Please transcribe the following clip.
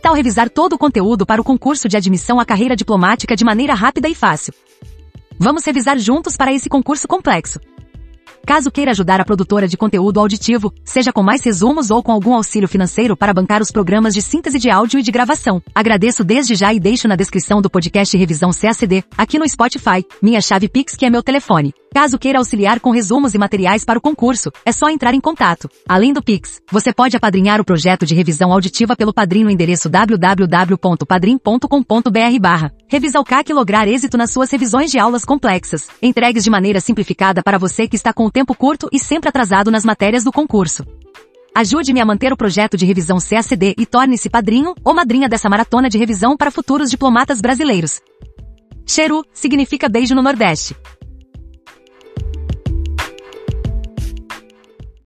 tal revisar todo o conteúdo para o concurso de admissão à carreira diplomática de maneira rápida e fácil? Vamos revisar juntos para esse concurso complexo. Caso queira ajudar a produtora de conteúdo auditivo, seja com mais resumos ou com algum auxílio financeiro para bancar os programas de síntese de áudio e de gravação, agradeço desde já e deixo na descrição do podcast Revisão CACD, aqui no Spotify, minha chave Pix que é meu telefone. Caso queira auxiliar com resumos e materiais para o concurso, é só entrar em contato. Além do Pix, você pode apadrinhar o projeto de revisão auditiva pelo Padrim no endereço www.padrim.com.br barra. CAC e lograr êxito nas suas revisões de aulas complexas, entregues de maneira simplificada para você que está com o tempo curto e sempre atrasado nas matérias do concurso. Ajude-me a manter o projeto de revisão CACD e torne-se padrinho ou madrinha dessa maratona de revisão para futuros diplomatas brasileiros. Cheru significa beijo no Nordeste.